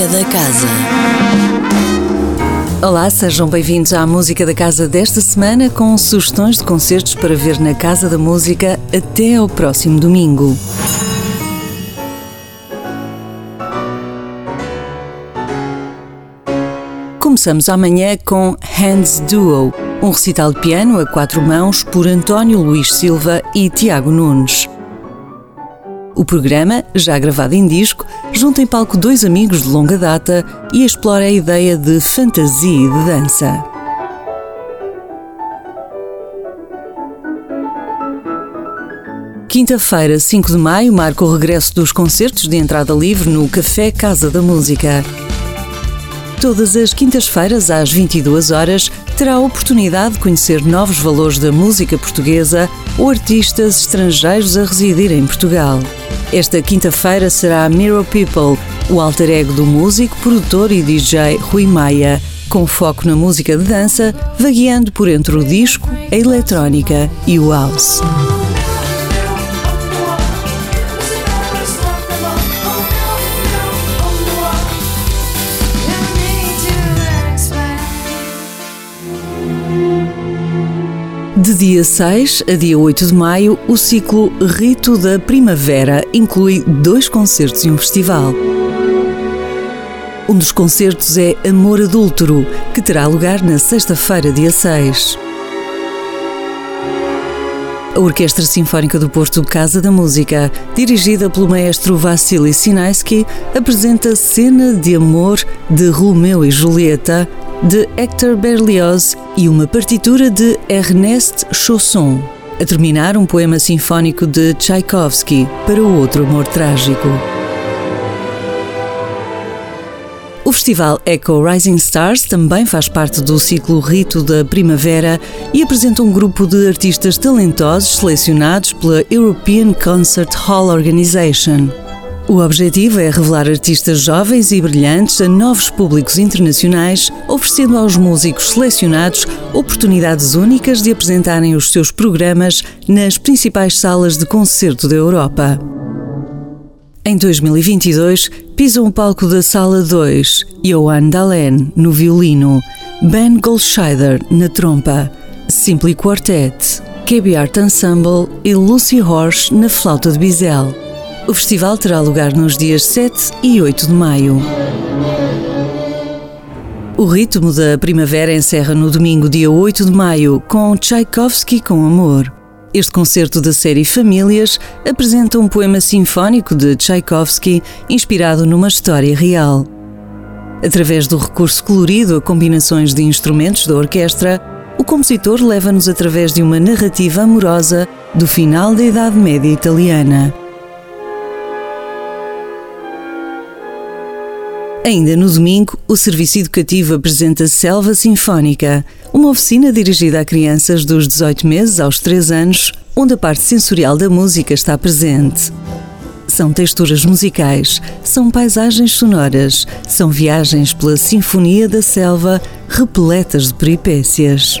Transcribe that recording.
Música da Casa. Olá, sejam bem-vindos à Música da Casa desta semana com sugestões de concertos para ver na Casa da Música até ao próximo domingo. Começamos amanhã com Hands Duo, um recital de piano a quatro mãos por António Luís Silva e Tiago Nunes. O programa, já gravado em disco, junta em palco dois amigos de longa data e explora a ideia de fantasia e de dança. Quinta-feira, 5 de maio, marca o regresso dos concertos de entrada livre no Café Casa da Música. Todas as quintas-feiras, às 22 horas, terá a oportunidade de conhecer novos valores da música portuguesa ou artistas estrangeiros a residir em Portugal. Esta quinta-feira será Mirror People, o alter ego do músico, produtor e DJ Rui Maia, com foco na música de dança, vagueando por entre o disco, a eletrónica e o house. De dia 6 a dia 8 de maio, o ciclo Rito da Primavera inclui dois concertos e um festival. Um dos concertos é Amor Adúltero, que terá lugar na sexta-feira, dia 6. A Orquestra Sinfónica do Porto Casa da Música, dirigida pelo maestro Vassili Sinaisky, apresenta Cena de Amor de Romeu e Julieta, de Hector Berlioz e uma partitura de Ernest Chausson. A terminar, um poema sinfónico de Tchaikovsky para o outro amor trágico. O festival Echo Rising Stars também faz parte do ciclo Rito da Primavera e apresenta um grupo de artistas talentosos selecionados pela European Concert Hall Organization. O objetivo é revelar artistas jovens e brilhantes a novos públicos internacionais, oferecendo aos músicos selecionados oportunidades únicas de apresentarem os seus programas nas principais salas de concerto da Europa. Em 2022, pisam o palco da Sala 2 Johan Dalen no violino, Ben Goldscheider na trompa, Simply Quartet, KB Art Ensemble e Lucy Horsch na flauta de bisel. O festival terá lugar nos dias 7 e 8 de maio. O ritmo da primavera encerra no domingo, dia 8 de maio, com Tchaikovsky com Amor. Este concerto da série Famílias apresenta um poema sinfónico de Tchaikovsky inspirado numa história real. Através do recurso colorido a combinações de instrumentos da orquestra, o compositor leva-nos através de uma narrativa amorosa do final da Idade Média italiana. Ainda no domingo, o Serviço Educativo apresenta Selva Sinfónica, uma oficina dirigida a crianças dos 18 meses aos 3 anos, onde a parte sensorial da música está presente. São texturas musicais, são paisagens sonoras, são viagens pela Sinfonia da Selva repletas de peripécias.